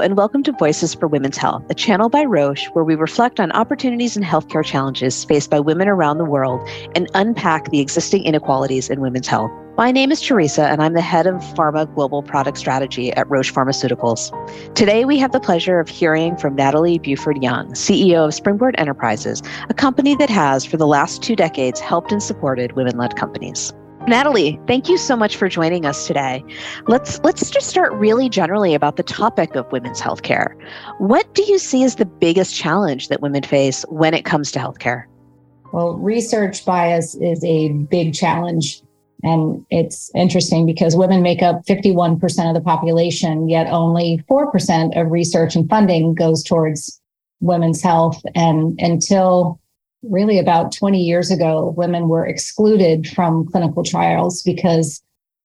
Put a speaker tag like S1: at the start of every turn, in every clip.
S1: And welcome to Voices for Women's Health, a channel by Roche where we reflect on opportunities and healthcare challenges faced by women around the world and unpack the existing inequalities in women's health. My name is Teresa, and I'm the head of Pharma Global Product Strategy at Roche Pharmaceuticals. Today, we have the pleasure of hearing from Natalie Buford Young, CEO of Springboard Enterprises, a company that has, for the last two decades, helped and supported women led companies. Natalie, thank you so much for joining us today. Let's let's just start really generally about the topic of women's healthcare. What do you see as the biggest challenge that women face when it comes to healthcare?
S2: Well, research bias is a big challenge. And it's interesting because women make up 51% of the population, yet only 4% of research and funding goes towards women's health. And until really about 20 years ago, women were excluded from clinical trials because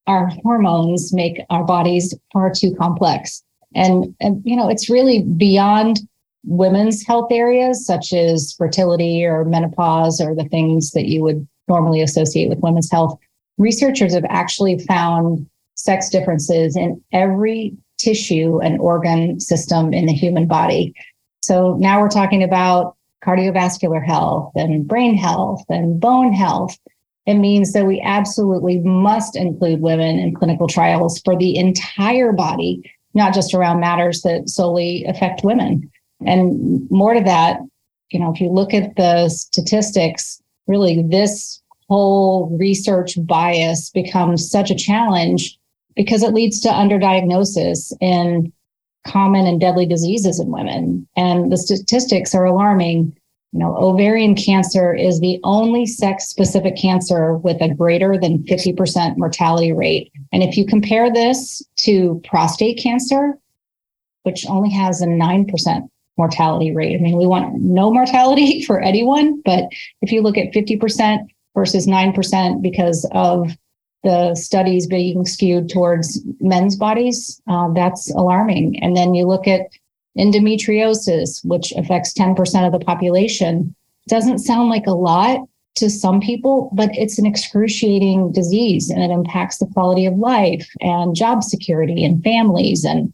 S2: our hormones make our bodies far too complex. And, and you know, it's really beyond women's health areas such as fertility or menopause or the things that you would normally associate with women's health. Researchers have actually found sex differences in every tissue and organ system in the human body. So now we're talking about cardiovascular health and brain health and bone health. It means that we absolutely must include women in clinical trials for the entire body, not just around matters that solely affect women. And more to that, you know, if you look at the statistics, really this whole research bias becomes such a challenge because it leads to underdiagnosis in common and deadly diseases in women. And the statistics are alarming. You know, ovarian cancer is the only sex specific cancer with a greater than 50% mortality rate. And if you compare this to prostate cancer, which only has a 9% mortality rate, I mean, we want no mortality for anyone, but if you look at 50% versus 9% because of the studies being skewed towards men's bodies, uh, that's alarming. And then you look at endometriosis, which affects 10% of the population. Doesn't sound like a lot to some people, but it's an excruciating disease and it impacts the quality of life and job security and families. And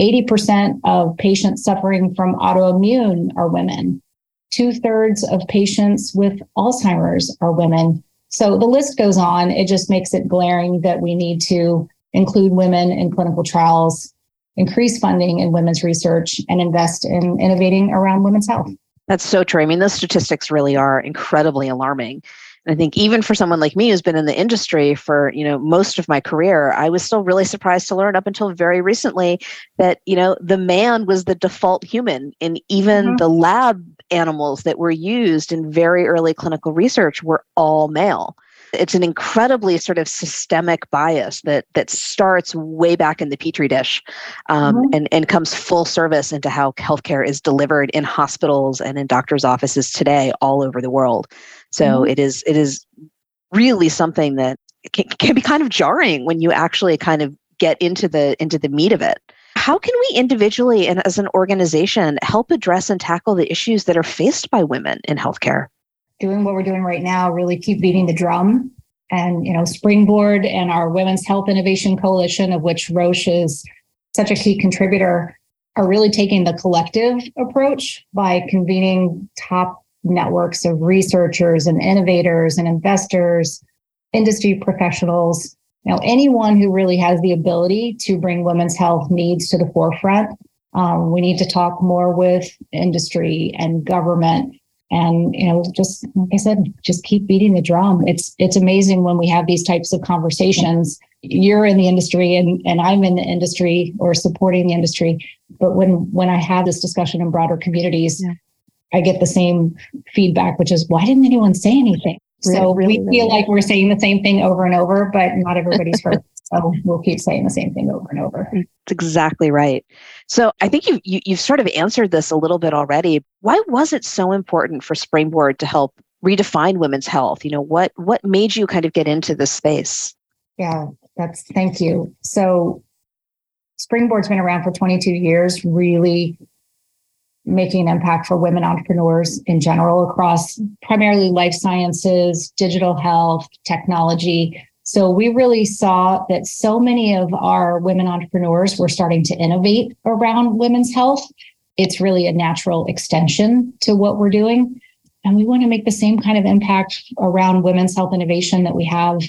S2: 80% of patients suffering from autoimmune are women. Two thirds of patients with Alzheimer's are women. So the list goes on. It just makes it glaring that we need to include women in clinical trials, increase funding in women's research, and invest in innovating around women's health.
S1: That's so true. I mean, those statistics really are incredibly alarming. I think even for someone like me who's been in the industry for, you know, most of my career, I was still really surprised to learn up until very recently that, you know, the man was the default human and even mm-hmm. the lab animals that were used in very early clinical research were all male. It's an incredibly sort of systemic bias that that starts way back in the petri dish, um, mm-hmm. and and comes full service into how healthcare is delivered in hospitals and in doctors' offices today all over the world. So mm-hmm. it is it is really something that can, can be kind of jarring when you actually kind of get into the into the meat of it. How can we individually and as an organization help address and tackle the issues that are faced by women in healthcare?
S2: Doing what we're doing right now, really keep beating the drum. And, you know, Springboard and our Women's Health Innovation Coalition, of which Roche is such a key contributor, are really taking the collective approach by convening top networks of researchers and innovators and investors, industry professionals, you know, anyone who really has the ability to bring women's health needs to the forefront, um, we need to talk more with industry and government. And you know just like i said just keep beating the drum. It's it's amazing when we have these types of conversations. You're in the industry and and i'm in the industry or supporting the industry. But when when i have this discussion in broader communities yeah. I get the same feedback which is why didn't anyone say anything so really, we feel like we're saying the same thing over and over, but not everybody's heard. So we'll keep saying the same thing over and over. Mm, that's
S1: exactly right. So I think you've, you, you have sort of answered this a little bit already. Why was it so important for Springboard to help redefine women's health? You know, what what made you kind of get into this space?
S2: Yeah, that's thank you. So Springboard's been around for 22 years, really making an impact for women entrepreneurs in general across primarily life sciences, digital health, technology. So we really saw that so many of our women entrepreneurs were starting to innovate around women's health. It's really a natural extension to what we're doing. And we want to make the same kind of impact around women's health innovation that we have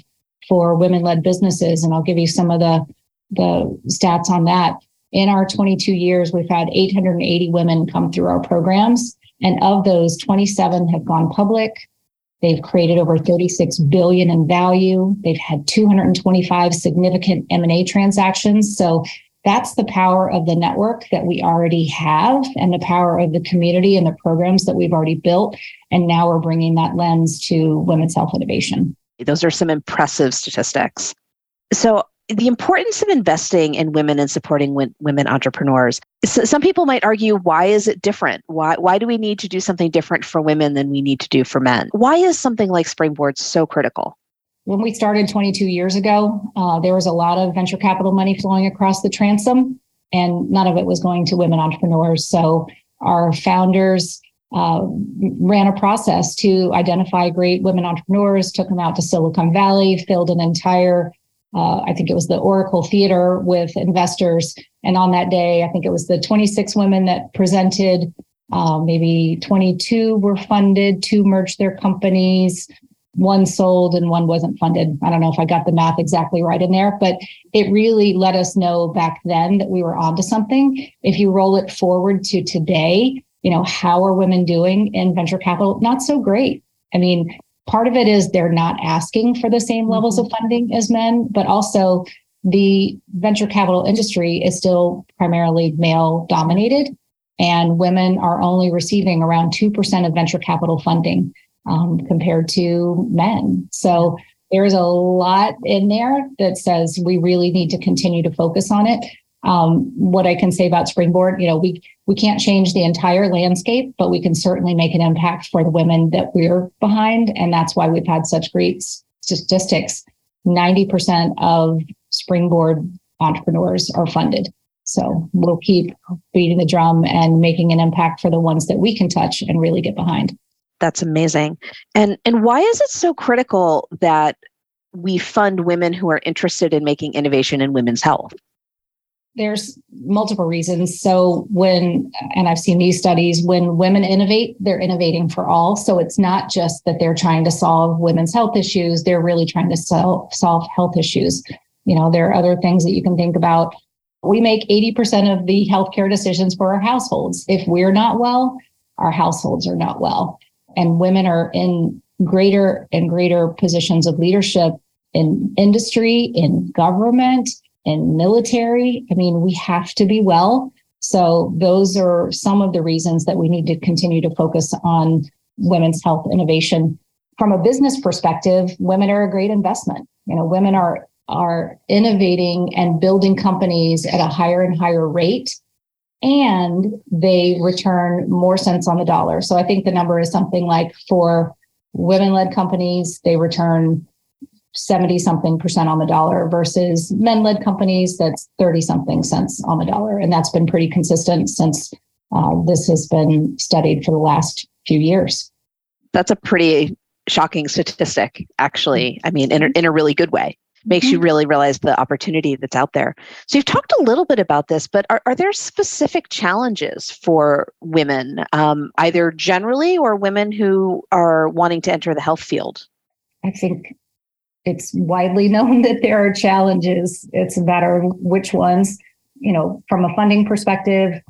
S2: for women led businesses. And I'll give you some of the, the stats on that. In our 22 years, we've had 880 women come through our programs. And of those, 27 have gone public. They've created over 36 billion in value. They've had 225 significant M&A transactions. So that's the power of the network that we already have and the power of the community and the programs that we've already built. And now we're bringing that lens to women's health innovation.
S1: Those are some impressive statistics. So, the importance of investing in women and supporting women entrepreneurs. some people might argue, why is it different? Why, why do we need to do something different for women than we need to do for men? Why is something like Springboard so critical?
S2: When we started 22 years ago, uh, there was a lot of venture capital money flowing across the transom, and none of it was going to women entrepreneurs. So our founders uh, ran a process to identify great women entrepreneurs, took them out to Silicon Valley, filled an entire uh, I think it was the Oracle Theater with investors. And on that day, I think it was the 26 women that presented. Uh, maybe 22 were funded, two merged their companies, one sold, and one wasn't funded. I don't know if I got the math exactly right in there, but it really let us know back then that we were onto something. If you roll it forward to today, you know, how are women doing in venture capital? Not so great. I mean, part of it is they're not asking for the same levels of mm-hmm. funding as men, but also the venture capital industry is still primarily male dominated, and women are only receiving around 2% of venture capital funding um, compared to men. So there's a lot in there that says we really need to continue to focus on it. Um, what I can say about Springboard, you know, we we can't change the entire landscape, but we can certainly make an impact for the women that we're behind, and that's why we've had such great statistics. Ninety percent of Springboard entrepreneurs are funded. So we'll keep beating the drum and making an impact for the ones that we can touch and really get behind.
S1: That's amazing. And and why is it so critical that we fund women who are interested in making innovation in women's health?
S2: There's multiple reasons. So when, and I've seen these studies, when women innovate, they're innovating for all. So it's not just that they're trying to solve women's health issues, they're really trying to solve, solve health issues. You know, there are other things that you can think about. We make 80% of the healthcare decisions for our households. If we're not well, our households are not well. And women are in greater and greater positions of leadership in industry, in government, in military. I mean, we have to be well. So those are some of the reasons that we need to continue to focus on women's health innovation. From a business perspective, women are a great investment. You know, women are are innovating and building companies at a higher and higher rate and they return more cents on the dollar. So I think the number is something like for women led companies, they return 70 something percent on the dollar versus men led companies that's 30 something cents on the dollar. And that's been pretty consistent since uh, this has been studied for the last few years.
S1: That's a pretty shocking statistic, actually. I mean, in a, in a really good way. Makes you mm-hmm. really realize the opportunity that's out there. So, you've talked a little bit about this, but are, are there specific challenges for women, um, either generally or women who are wanting to enter the health field?
S2: I think it's widely known that there are challenges. It's a matter of which ones. You know, from a funding perspective,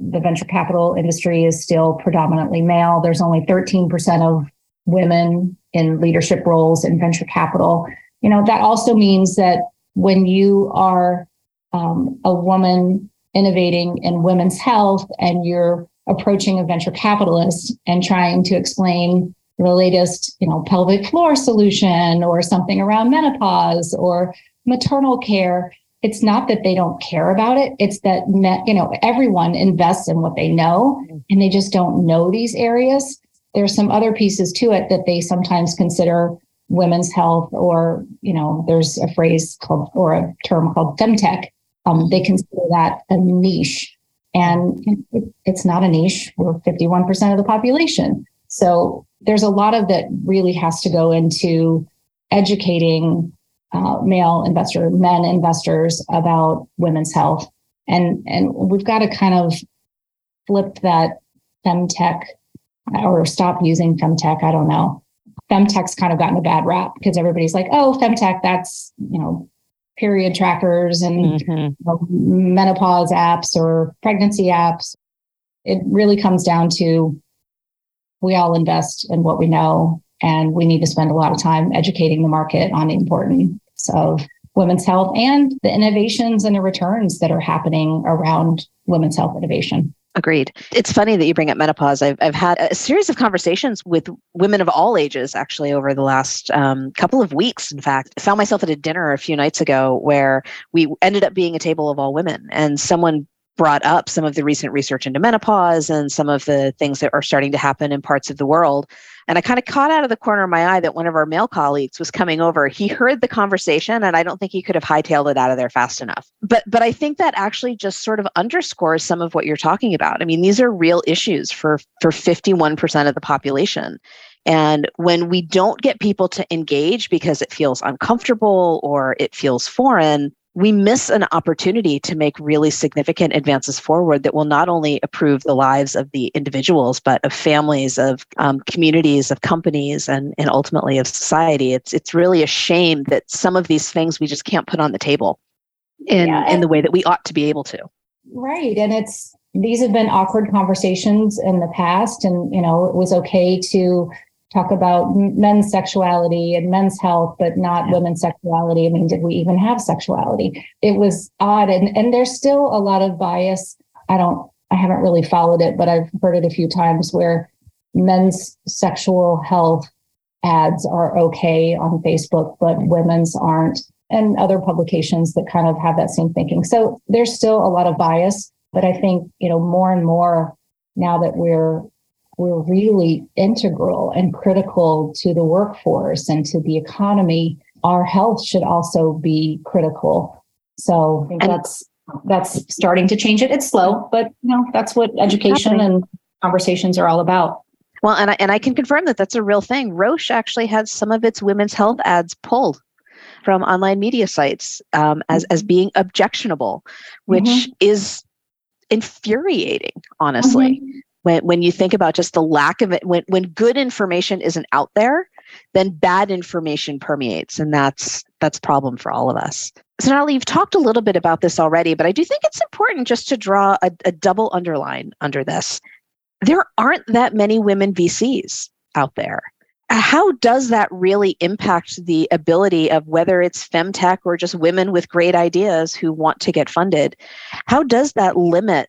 S2: the venture capital industry is still predominantly male. There's only 13% of women in leadership roles in venture capital. You know, that also means that when you are um, a woman innovating in women's health and you're approaching a venture capitalist and trying to explain the latest, you know, pelvic floor solution or something around menopause or maternal care. It's not that they don't care about it. It's that, you know, everyone invests in what they know and they just don't know these areas. There's some other pieces to it that they sometimes consider women's health or, you know, there's a phrase called or a term called femtech. Um, they consider that a niche. And it, it's not a niche. We're 51% of the population. So there's a lot of that really has to go into educating uh, male investor, men investors about women's health. And, and we've got to kind of flip that femtech or stop using femtech. I don't know. Femtech's kind of gotten a bad rap because everybody's like, oh, femtech, that's, you know, period trackers and mm-hmm. you know, menopause apps or pregnancy apps. It really comes down to we all invest in what we know, and we need to spend a lot of time educating the market on the importance of women's health and the innovations and the returns that are happening around women's health innovation.
S1: Agreed. It's funny that you bring up menopause. I've, I've had a series of conversations with women of all ages actually over the last um, couple of weeks. In fact, I found myself at a dinner a few nights ago where we ended up being a table of all women, and someone brought up some of the recent research into menopause and some of the things that are starting to happen in parts of the world. And I kind of caught out of the corner of my eye that one of our male colleagues was coming over. He heard the conversation and I don't think he could have hightailed it out of there fast enough. But but I think that actually just sort of underscores some of what you're talking about. I mean, these are real issues for for 51% of the population. And when we don't get people to engage because it feels uncomfortable or it feels foreign, we miss an opportunity to make really significant advances forward that will not only improve the lives of the individuals, but of families, of um, communities, of companies, and, and ultimately of society. It's, it's really a shame that some of these things we just can't put on the table in, yeah, in the way that we ought to be able to.
S2: Right. And it's, these have been awkward conversations in the past. And, you know, it was okay to talk about men's sexuality and men's health, but not yeah. women's sexuality. I mean, did we even have sexuality? It was odd. And, and there's still a lot of bias. I don't, I haven't really followed it, but I've heard it a few times where men's sexual health ads are okay on Facebook, but women's aren't, and other publications that kind of have that same thinking. So there's still a lot of bias, but I think, you know, more and more now that we're we're really integral and critical to the workforce and to the economy, our health should also be critical. So that's that's starting to change it. It's slow, but you know that's what education and conversations are all about.
S1: Well, and I, and I can confirm that that's a real thing. Roche actually had some of its women's health ads pulled from online media sites um, as as being objectionable, which mm-hmm. is infuriating, honestly. Mm-hmm when, when you think about just the lack of it when, when good information isn't out there then bad information permeates and that's that's problem for all of us. So Natalie, you've talked a little bit about this already but i do think it's important just to draw a, a double underline under this. There aren't that many women vcs out there. How does that really impact the ability of whether it's femtech or just women with great ideas who want to get funded? How does that limit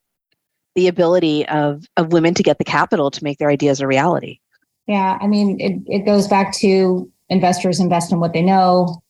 S1: the ability of of women to get the capital to make their ideas a reality.
S2: Yeah, I mean, it, it goes back to investors invest in what they know.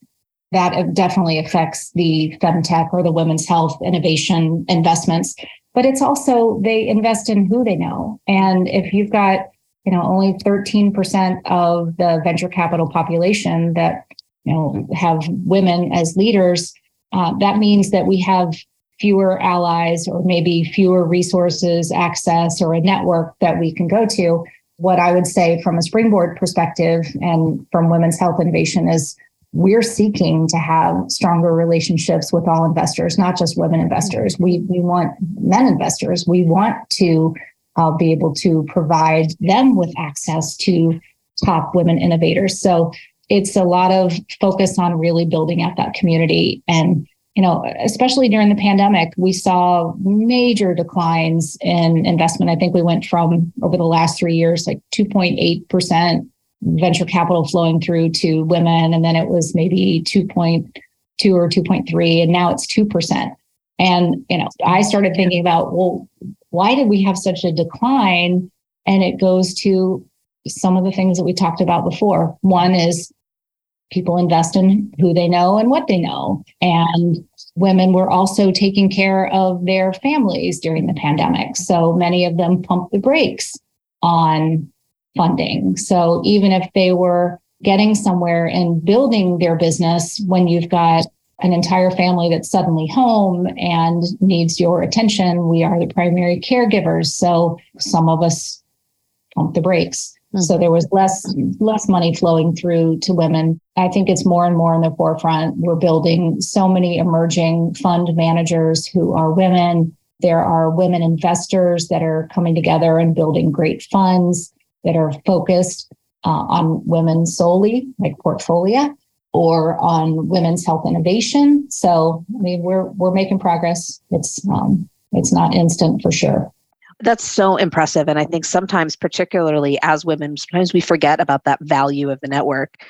S2: That definitely affects the femtech or the women's health innovation investments. But it's also they invest in who they know. And if you've got, you know, only 13% of the venture capital population that, you know, have women as leaders, uh, that means that we have fewer allies or maybe fewer resources, access, or a network that we can go to. What I would say from a springboard perspective and from women's health innovation is we're seeking to have stronger relationships with all investors, not just women investors. We, we want men investors. We want to uh, be able to provide them with access to top women innovators. So it's a lot of focus on really building out that community and you know, especially during the pandemic, we saw major declines in investment. I think we went from over the last three years, like 2.8% venture capital flowing through to women. And then it was maybe 2.2 or 2.3, and now it's 2%. And, you know, I started thinking about, well, why did we have such a decline? And it goes to some of the things that we talked about before. One is people invest in who they know and what they know. And women were also taking care of their families during the pandemic. So many of them pumped the brakes on funding. So even if they were getting somewhere and building their business, when you've got an entire family that's suddenly home and needs your attention, we are the primary caregivers. So some of us pump the brakes. Mm-hmm. So there was less less money flowing through to women. I think it's more and more in the forefront. We're building so many emerging fund managers who are women. There are women investors that are coming together and building great funds that are focused uh, on women solely, like Portfolia, or on women's health innovation. So, I mean, we're we're making progress. It's um, it's not instant for sure
S1: that's so impressive. And i think sometimes particularly as women sometimes we forget about that value of the network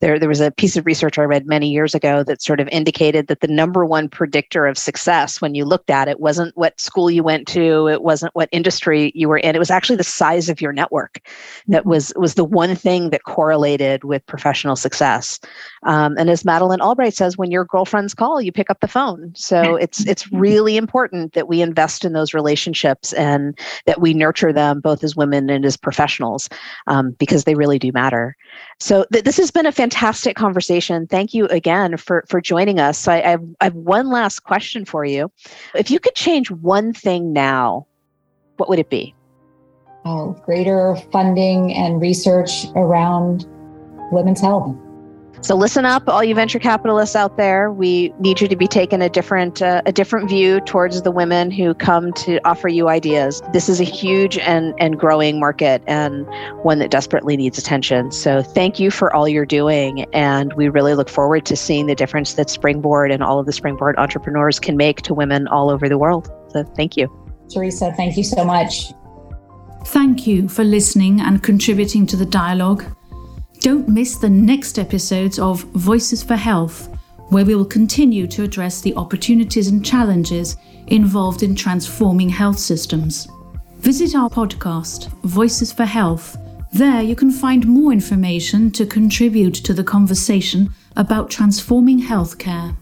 S1: there, there was a piece of research I read many years ago that sort of indicated that the number one predictor of success when you looked at it wasn't what school you went to, it wasn't what industry you were in, it was actually the size of your network that mm-hmm. was was the one thing that correlated with professional success. Um, and as Madeleine Albright says, when your girlfriends call, you pick up the phone. So it's it's really important that we invest in those relationships and that we nurture them both as women and as professionals um, because they really do matter. So th- this has been a fantastic conversation. Thank you again for for joining us. So I, I, have, I have one last question for you. If you could change one thing now, what would it be?
S2: Oh, greater funding and research around women's health.
S1: So listen up, all you venture capitalists out there. We need you to be taking a different uh, a different view towards the women who come to offer you ideas. This is a huge and and growing market and one that desperately needs attention. So thank you for all you're doing, and we really look forward to seeing the difference that Springboard and all of the Springboard entrepreneurs can make to women all over the world. So thank you,
S2: Teresa. Thank you so much.
S3: Thank you for listening and contributing to the dialogue. Don't miss the next episodes of Voices for Health, where we will continue to address the opportunities and challenges involved in transforming health systems. Visit our podcast, Voices for Health. There you can find more information to contribute to the conversation about transforming healthcare.